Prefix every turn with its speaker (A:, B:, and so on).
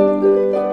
A: you